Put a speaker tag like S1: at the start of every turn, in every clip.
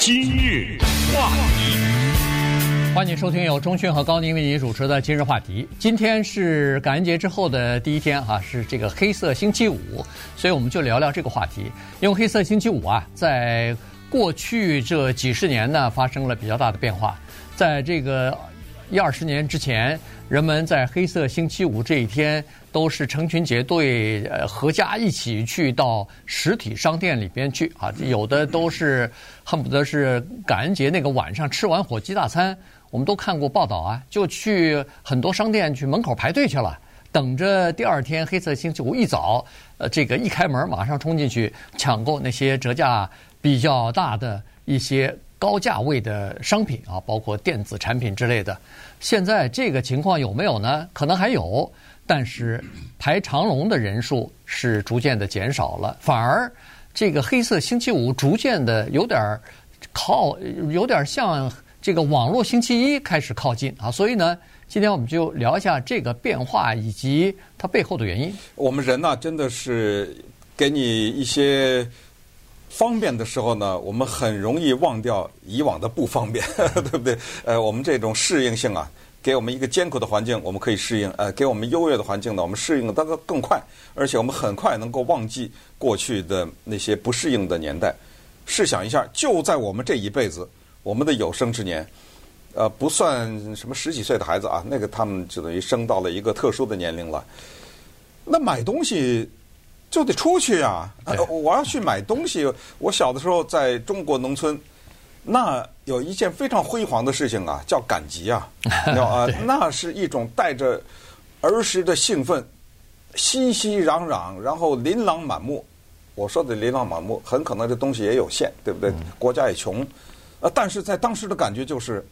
S1: 今日话题，
S2: 欢迎收听由钟迅和高宁为您主持的今日话题。今天是感恩节之后的第一天哈，是这个黑色星期五，所以我们就聊聊这个话题。因为黑色星期五啊，在过去这几十年呢，发生了比较大的变化。在这个一二十年之前，人们在黑色星期五这一天都是成群结队，呃，合家一起去到实体商店里边去啊。有的都是恨不得是感恩节那个晚上吃完火鸡大餐，我们都看过报道啊，就去很多商店去门口排队去了，等着第二天黑色星期五一早，呃，这个一开门马上冲进去抢购那些折价比较大的一些。高价位的商品啊，包括电子产品之类的。现在这个情况有没有呢？可能还有，但是排长龙的人数是逐渐的减少了，反而这个黑色星期五逐渐的有点靠，有点像这个网络星期一开始靠近啊。所以呢，今天我们就聊一下这个变化以及它背后的原因。
S3: 我们人呢，真的是给你一些。方便的时候呢，我们很容易忘掉以往的不方便，对不对？呃，我们这种适应性啊，给我们一个艰苦的环境，我们可以适应；呃，给我们优越的环境呢，我们适应的更快，而且我们很快能够忘记过去的那些不适应的年代。试想一下，就在我们这一辈子，我们的有生之年，呃，不算什么十几岁的孩子啊，那个他们就等于升到了一个特殊的年龄了。那买东西。就得出去呀、啊！我要去买东西。我小的时候在中国农村，那有一件非常辉煌的事情啊，叫赶集啊，啊，那是一种带着儿时的兴奋，熙熙攘攘，然后琳琅满目。我说的琳琅满目，很可能这东西也有限，对不对？国家也穷，啊，但是在当时的感觉就是，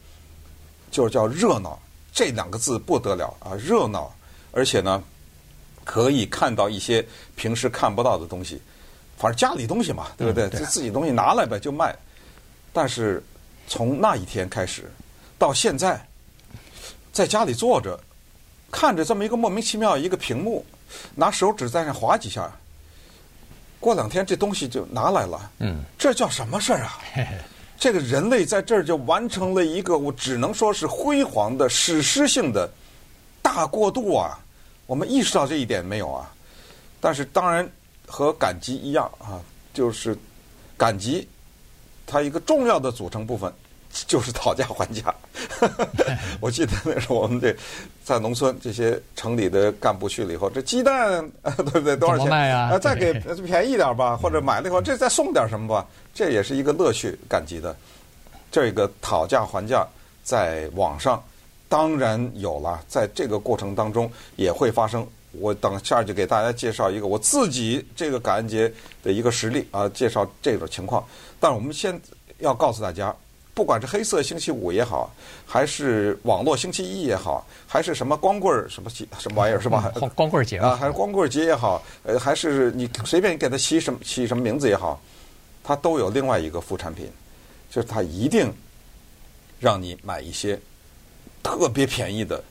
S3: 就是叫热闹，这两个字不得了啊，热闹，而且呢。可以看到一些平时看不到的东西，反正家里东西嘛，对不对？就自己东西拿来呗，就卖。但是从那一天开始到现在，在家里坐着，看着这么一个莫名其妙一个屏幕，拿手指在那划几下，过两天这东西就拿来了。嗯，这叫什么事儿啊？这个人类在这儿就完成了一个，我只能说是辉煌的史诗性的大过渡啊！我们意识到这一点没有啊？但是当然和赶集一样啊，就是赶集，它一个重要的组成部分 就是讨价还价。我记得那时候我们这在农村，这些城里的干部去了以后，这鸡蛋 对不对？多少钱？啊，再给便宜点吧，或者买了以后这再送点什么吧，这也是一个乐趣。赶集的这个讨价还价在网上。当然有了，在这个过程当中也会发生。我等下就给大家介绍一个我自己这个感恩节的一个实例啊，介绍这种情况。但是我们先要告诉大家，不管是黑色星期五也好，还是网络星期一也好，还是什么光棍儿什么什么玩意儿是吧？
S2: 光棍节
S3: 啊，还是光棍节也好，呃，还是你随便给它起什么起什么名字也好，它都有另外一个副产品，就是它一定让你买一些。特别便宜的，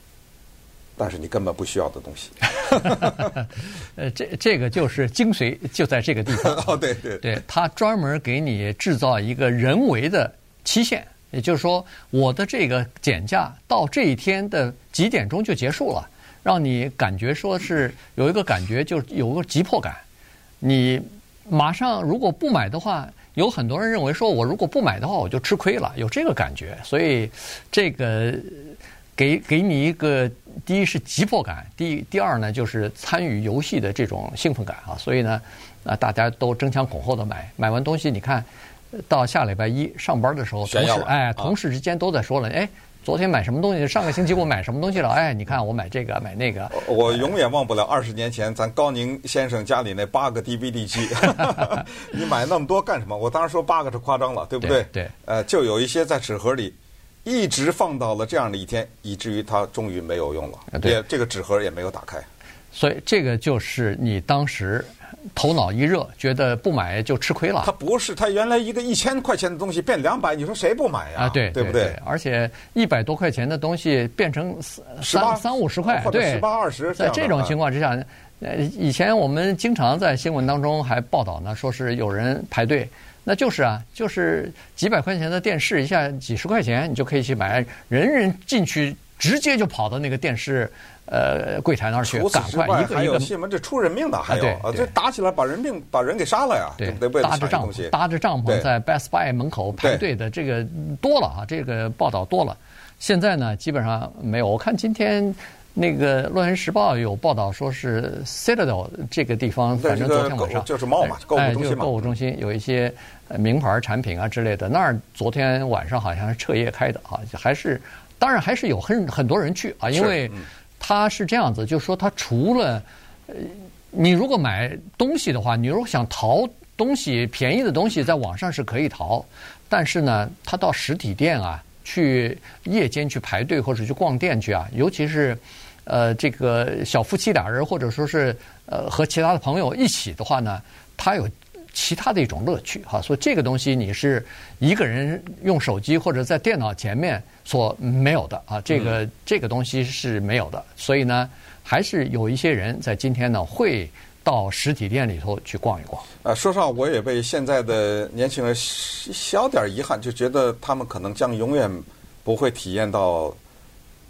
S3: 但是你根本不需要的东西。
S2: 呃，这这个就是精髓，就在这个地方。
S3: 哦，对对
S2: 对，他专门给你制造一个人为的期限，也就是说，我的这个减价到这一天的几点钟就结束了，让你感觉说是有一个感觉，就有个急迫感。你马上如果不买的话。有很多人认为说，我如果不买的话，我就吃亏了，有这个感觉。所以，这个给给你一个，第一是急迫感，第第二呢就是参与游戏的这种兴奋感啊。所以呢，啊，大家都争强恐后的买，买完东西，你看到下礼拜一上班的时候，同事哎，同事之间都在说了，哎。昨天买什么东西？上个星期我买什么东西了？哎，你看我买这个买那个。
S3: 我永远忘不了二十年前咱高宁先生家里那八个 DVD 机。你买那么多干什么？我当时说八个是夸张了，对不对？
S2: 对。对
S3: 呃，就有一些在纸盒里，一直放到了这样的一天，以至于它终于没有用了。对。这个纸盒也没有打开。
S2: 所以这个就是你当时。头脑一热，觉得不买就吃亏了。
S3: 它不是，它原来一个一千块钱的东西变两百，你说谁不买呀？
S2: 啊，对，
S3: 对不
S2: 对？而且一百多块钱的东西变成三三五十块，对，
S3: 十八二十。
S2: 在这种情况之下，呃，以前我们经常在新闻当中还报道呢，说是有人排队，那就是啊，就是几百块钱的电视，一下几十块钱你就可以去买，人人进去直接就跑到那个电视呃柜台那儿去，赶快一个一个。
S3: 还有新闻，这出人命的还有啊，这打起来把人命把人给杀了呀，对，不对？
S2: 搭着帐篷，搭着帐篷在 Best Buy 门口排队的这个多了啊，这个报道多了。现在呢，基本上没有。我看今天。那个《洛杉矶时报》有报道说是 Citadel 这个地方，反正昨天晚上
S3: 就是 mall 嘛，购物中心嘛，
S2: 购物中心有一些名牌产品啊之类的。那儿昨天晚上好像是彻夜开的啊，还是当然还是有很很多人去啊，因为它是这样子，就是说它除了呃，你如果买东西的话，你如果想淘东西便宜的东西，在网上是可以淘，但是呢，他到实体店啊，去夜间去排队或者去逛店去啊，尤其是。呃，这个小夫妻俩人，或者说是呃和其他的朋友一起的话呢，他有其他的一种乐趣哈。所以这个东西你是一个人用手机或者在电脑前面所没有的啊，这个这个东西是没有的。所以呢，还是有一些人在今天呢会到实体店里头去逛一逛。
S3: 呃，说实话，我也被现在的年轻人小点遗憾，就觉得他们可能将永远不会体验到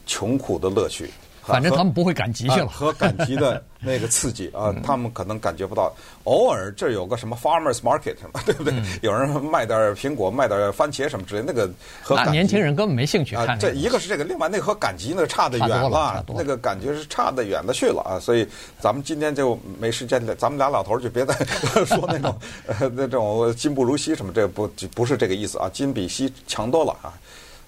S3: 穷苦的乐趣。
S2: 反正他们不会赶集去了，
S3: 和赶集的那个刺激 啊，他们可能感觉不到。偶尔这有个什么 farmers market 嘛，对不对？有人卖点苹果，卖点番茄什么之类，那个和
S2: 那年轻人根本没兴趣看。
S3: 这一个是这个，另外那个和赶集那差得远了，那个感觉是差得远的去了啊。所以咱们今天就没时间，咱们俩老头就别再 说那种那种今不如昔什么，这不不是这个意思啊。今比昔强多了啊。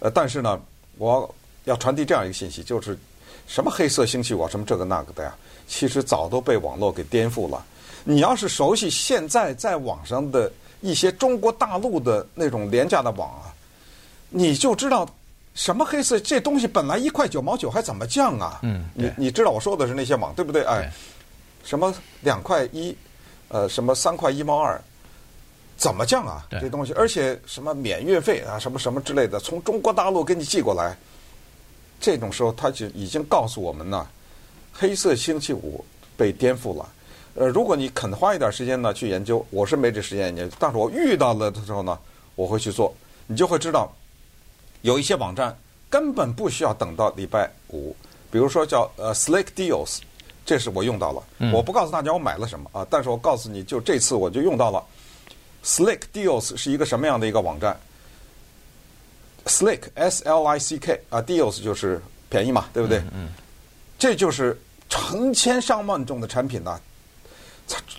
S3: 呃，但是呢，我要传递这样一个信息，就是。什么黑色星期五啊，什么这个那个的呀？其实早都被网络给颠覆了。你要是熟悉现在在网上的一些中国大陆的那种廉价的网啊，你就知道什么黑色这东西本来一块九毛九还怎么降啊？
S2: 嗯，
S3: 你你知道我说的是那些网对不对？哎，什么两块一，呃，什么三块一毛二，怎么降啊？这东西，而且什么免运费啊，什么什么之类的，从中国大陆给你寄过来。这种时候，他就已经告诉我们呢，黑色星期五被颠覆了。呃，如果你肯花一点时间呢去研究，我是没这时间研究，但是我遇到了的时候呢，我会去做，你就会知道，有一些网站根本不需要等到礼拜五，比如说叫呃 Slick Deals，这是我用到了。我不告诉大家我买了什么啊，但是我告诉你就这次我就用到了 Slick Deals 是一个什么样的一个网站。Slick S L I C K 啊，Deals 就是便宜嘛，对不对？
S2: 嗯，
S3: 这就是成千上万种的产品呢，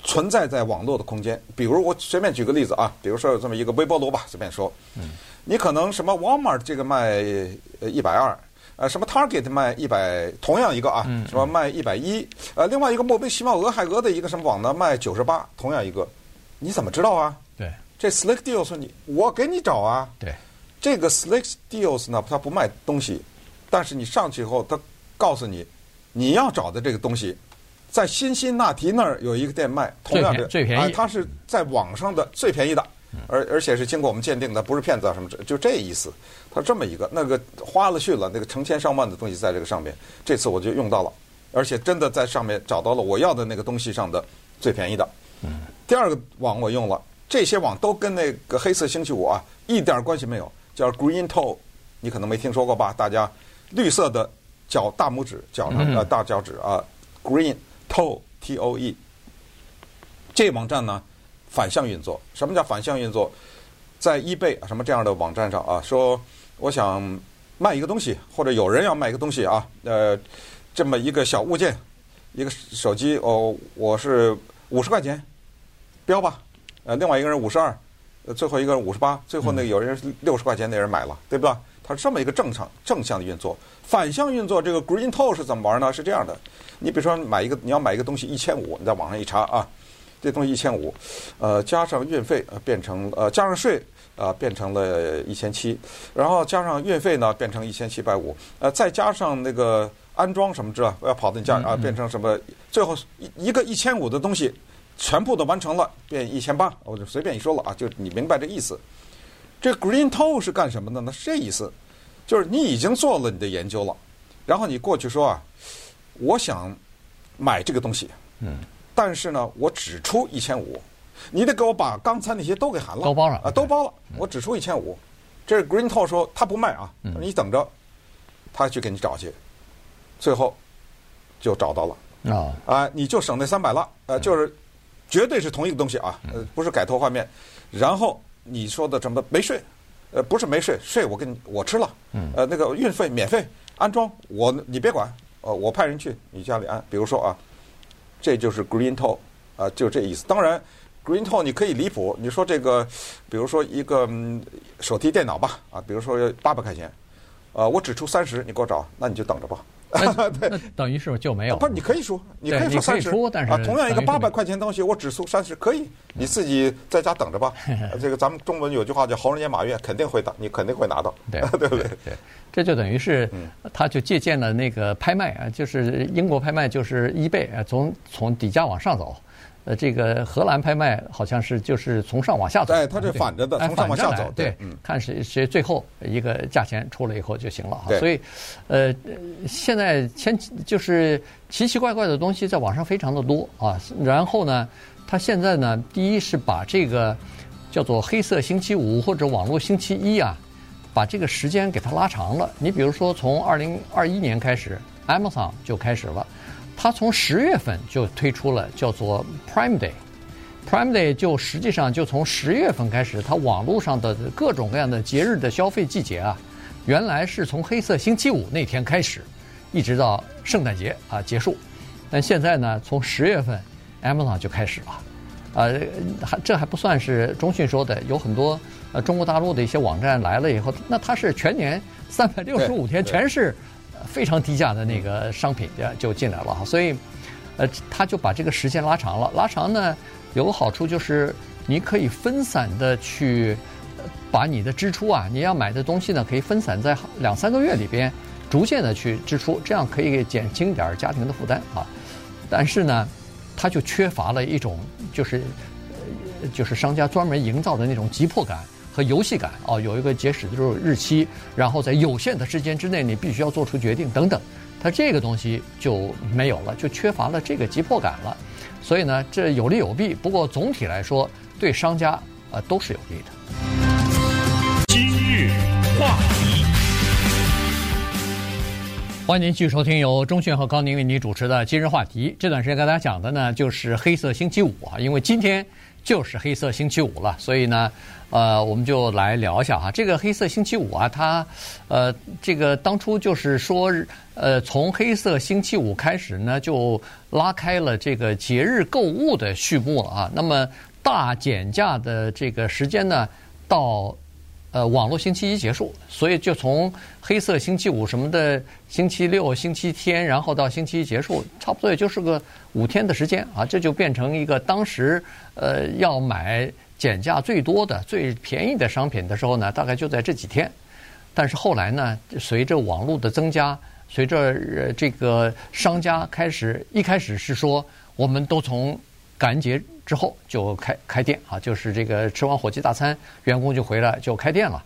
S3: 存在在网络的空间。比如我随便举个例子啊，比如说有这么一个微波炉吧，随便说，
S2: 嗯，
S3: 你可能什么 Walmart 这个卖呃一百二，呃什么 Target 卖一百，同样一个啊，什么卖一百一，呃另外一个莫名其妙俄亥俄的一个什么网呢卖九十八，同样一个，你怎么知道啊？
S2: 对，
S3: 这 Slick Deals 你我给你找啊，
S2: 对。
S3: 这个 Slick Deals 呢，它不卖东西，但是你上去以后，它告诉你你要找的这个东西，在辛辛那提那儿有一个店卖，同样的，
S2: 最便宜，
S3: 它是在网上的最便宜的，而而且是经过我们鉴定的，不是骗子啊什么，就这意思。它这么一个，那个花了去了，那个成千上万的东西在这个上面，这次我就用到了，而且真的在上面找到了我要的那个东西上的最便宜的。第二个网我用了，这些网都跟那个黑色星期五啊一点关系没有。叫 Green Toe，你可能没听说过吧？大家绿色的脚大拇指脚上的大脚趾啊，Green Toe T O E。这网站呢反向运作，什么叫反向运作？在 eBay 什么这样的网站上啊，说我想卖一个东西，或者有人要卖一个东西啊，呃，这么一个小物件，一个手机哦，我是五十块钱标吧，呃，另外一个人五十二。呃，最后一个人五十八，最后那个有人六十块钱，那人买了，对吧？它是这么一个正常正向的运作。反向运作，这个 Green Toe 是怎么玩呢？是这样的，你比如说买一个，你要买一个东西一千五，你在网上一查啊，这东西一千五，呃，加上运费呃变成呃加上税啊变成了一千七，然后加上运费呢变成一千七百五，呃，再加上那个安装什么之类，要跑到你家啊变成什么，最后一一个一千五的东西。全部都完成了，变一千八，我就随便一说了啊，就你明白这意思。这 Green Toe 是干什么的呢？是这意思，就是你已经做了你的研究了，然后你过去说啊，我想买这个东西，
S2: 嗯，
S3: 但是呢，我只出一千五，你得给我把刚才那些都给含了，
S2: 都包了
S3: 啊，都包了，我只出一千五。这是 Green toe 说他不卖啊，你等着，他去给你找去，最后就找到了啊啊，你就省那三百了，呃，就是绝对是同一个东西啊，呃，不是改头换面。然后你说的什么没税，呃，不是没税，税我给你我吃了，呃，那个运费免费，安装我你别管，呃，我派人去你家里安。比如说啊，这就是 Green Toll 啊，就这意思。当然。Green Toll 你可以离谱，你说这个，比如说一个手提电脑吧，啊，比如说八百块钱，呃，我只出三十，你给我找，那你就等着吧。
S2: 对，等于是就没有。
S3: 不是，你可以说，你可以说三十，啊，同样一个八百块钱东西，我只出三十，可以，你自己在家等着吧。这个咱们中文有句话叫“猴年马月”，肯定会的，你肯定会拿到，对对不对？
S2: 对，这就等于是，他就借鉴了那个拍卖啊，就是英国拍卖，就是一倍啊，从从底价往上走。呃，这个荷兰拍卖好像是就是从上往下走，
S3: 哎，它是反着的，从上往下走，
S2: 对，看谁谁最后一个价钱出了以后就行了哈。所以，呃，现在千就是奇奇怪怪的东西在网上非常的多啊。然后呢，它现在呢，第一是把这个叫做黑色星期五或者网络星期一啊，把这个时间给它拉长了。你比如说，从二零二一年开始，Amazon 就开始了。它从十月份就推出了叫做 Prime Day，Prime Day 就实际上就从十月份开始，它网络上的各种各样的节日的消费季节啊，原来是从黑色星期五那天开始，一直到圣诞节啊结束，但现在呢，从十月份 Amazon 就开始了，呃，还这还不算是中讯说的，有很多呃中国大陆的一些网站来了以后，那它是全年三百六十五天全是。非常低价的那个商品就进来了哈，所以，呃，他就把这个时间拉长了。拉长呢，有个好处就是你可以分散的去把你的支出啊，你要买的东西呢，可以分散在两三个月里边，逐渐的去支出，这样可以减轻点儿家庭的负担啊。但是呢，它就缺乏了一种就是，就是商家专门营造的那种急迫感。和游戏感哦，有一个截止的日期，然后在有限的时间之内，你必须要做出决定等等，它这个东西就没有了，就缺乏了这个急迫感了。所以呢，这有利有弊，不过总体来说，对商家啊都是有利的。欢迎您继续收听由钟迅和高宁为您主持的今日话题。这段时间跟大家讲的呢，就是黑色星期五啊，因为今天就是黑色星期五了，所以呢。呃，我们就来聊一下哈，这个黑色星期五啊，它，呃，这个当初就是说，呃，从黑色星期五开始呢，就拉开了这个节日购物的序幕了啊。那么大减价的这个时间呢，到呃网络星期一结束，所以就从黑色星期五什么的，星期六、星期天，然后到星期一结束，差不多也就是个五天的时间啊，这就变成一个当时呃要买。减价最多的、最便宜的商品的时候呢，大概就在这几天。但是后来呢，随着网络的增加，随着呃这个商家开始，一开始是说我们都从感恩节之后就开开店啊，就是这个吃完火鸡大餐，员工就回来就开店了，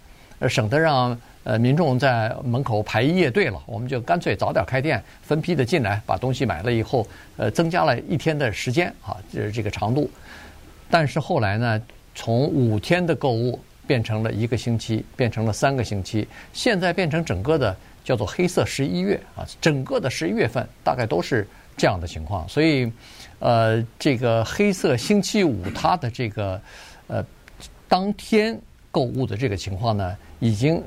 S2: 省得让呃民众在门口排夜队了。我们就干脆早点开店，分批的进来，把东西买了以后，呃，增加了一天的时间啊，就是这个长度。但是后来呢？从五天的购物变成了一个星期，变成了三个星期，现在变成整个的叫做黑色十一月啊，整个的十一月份大概都是这样的情况。所以，呃，这个黑色星期五它的这个呃当天购物的这个情况呢，已经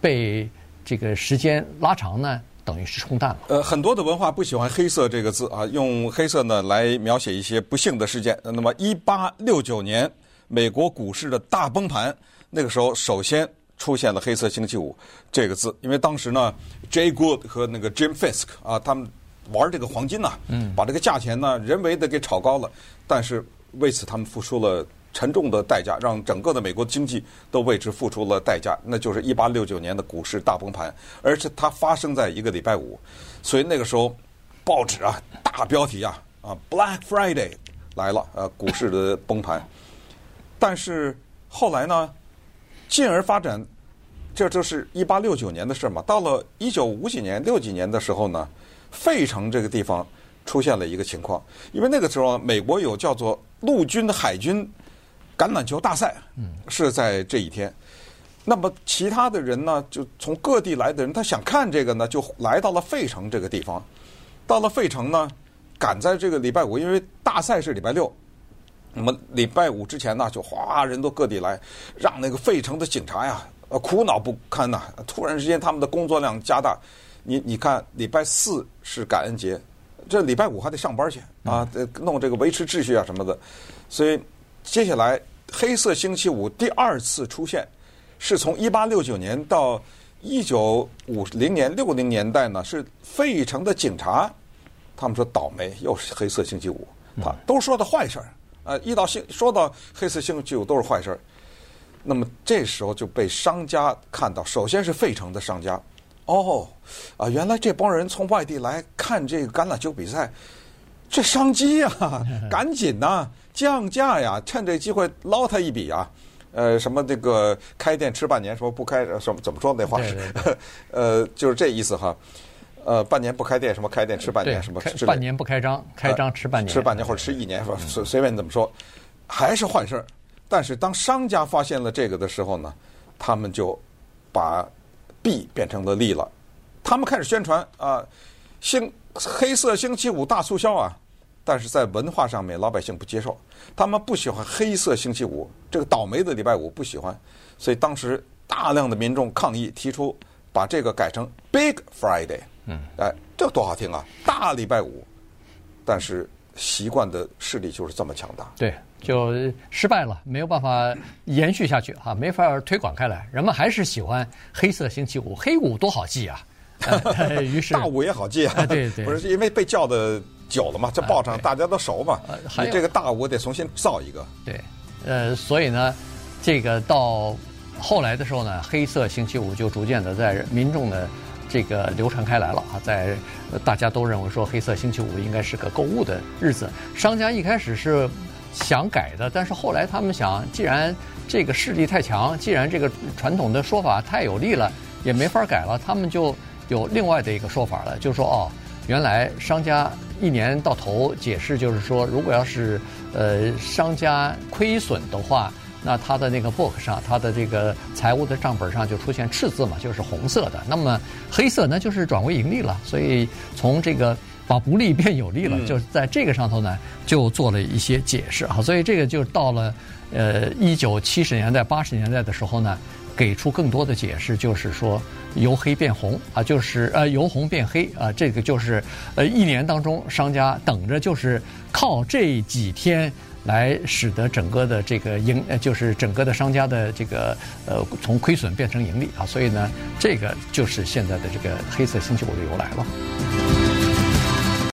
S2: 被这个时间拉长呢，等于是冲淡了。
S3: 呃，很多的文化不喜欢黑色这个字啊，用黑色呢来描写一些不幸的事件。那么，一八六九年。美国股市的大崩盘，那个时候首先出现了“黑色星期五”这个字，因为当时呢，Jay Gould 和那个 Jim Fisk 啊，他们玩这个黄金呐、啊，把这个价钱呢人为的给炒高了，但是为此他们付出了沉重的代价，让整个的美国经济都为之付出了代价，那就是一八六九年的股市大崩盘，而且它发生在一个礼拜五，所以那个时候报纸啊大标题啊啊 Black Friday 来了，呃，股市的崩盘。但是后来呢，进而发展，这就是一八六九年的事嘛。到了一九五几年、六几年的时候呢，费城这个地方出现了一个情况，因为那个时候美国有叫做陆军海军橄榄球大赛，是在这一天。那么其他的人呢，就从各地来的人，他想看这个呢，就来到了费城这个地方。到了费城呢，赶在这个礼拜五，因为大赛是礼拜六，那么礼拜五之前呢，就哗人都各地来，让那个费城的警察呀，呃，苦恼不堪呐。突然之间，他们的工作量加大。你你看，礼拜四是感恩节，这礼拜五还得上班去啊，得弄这个维持秩序啊什么的。所以接下来黑色星期五第二次出现。是从一八六九年到一九五零年六零年代呢，是费城的警察，他们说倒霉，又是黑色星期五，他都说的坏事儿，呃，一到星说到黑色星期五都是坏事儿。那么这时候就被商家看到，首先是费城的商家，哦，啊，原来这帮人从外地来看这个橄榄球比赛，这商机呀，赶紧呐，降价呀，趁这机会捞他一笔啊。呃，什么这个开店吃半年，说不开什么怎么说那话是？对对对 呃，就是这意思哈。呃，半年不开店，什么开店吃半年，什么
S2: 半年不开张，开张吃半年，
S3: 呃、吃半年或者吃一年，随随便你怎么说，还是坏事儿。但是当商家发现了这个的时候呢，他们就把弊变成了利了。他们开始宣传啊，星黑色星期五大促销啊。但是在文化上面，老百姓不接受，他们不喜欢黑色星期五这个倒霉的礼拜五，不喜欢，所以当时大量的民众抗议，提出把这个改成 Big Friday。嗯，哎，这多好听啊，大礼拜五。但是习惯的势力就是这么强大，
S2: 对，就失败了，没有办法延续下去啊，没法推广开来，人们还是喜欢黑色星期五，黑五多好记啊。于是
S3: 大五也好记啊，
S2: 对对，
S3: 不是因为被叫的。久了嘛，这报上大家都熟嘛。你这个大五得重新造一个。
S2: 对，呃，所以呢，这个到后来的时候呢，黑色星期五就逐渐的在民众的这个流传开来了啊，在大家都认为说黑色星期五应该是个购物的日子。商家一开始是想改的，但是后来他们想，既然这个势力太强，既然这个传统的说法太有利了，也没法改了，他们就有另外的一个说法了，就说哦，原来商家。一年到头解释就是说，如果要是呃商家亏损的话，那他的那个 book 上，他的这个财务的账本上就出现赤字嘛，就是红色的。那么黑色呢，就是转为盈利了。所以从这个把不利变有利了，就是在这个上头呢，就做了一些解释啊。所以这个就到了呃一九七十年代、八十年代的时候呢。给出更多的解释，就是说由黑变红啊，就是呃由红变黑啊，这个就是呃一年当中商家等着就是靠这几天来使得整个的这个盈，就是整个的商家的这个呃从亏损变成盈利啊，所以呢，这个就是现在的这个黑色星期五的由来了。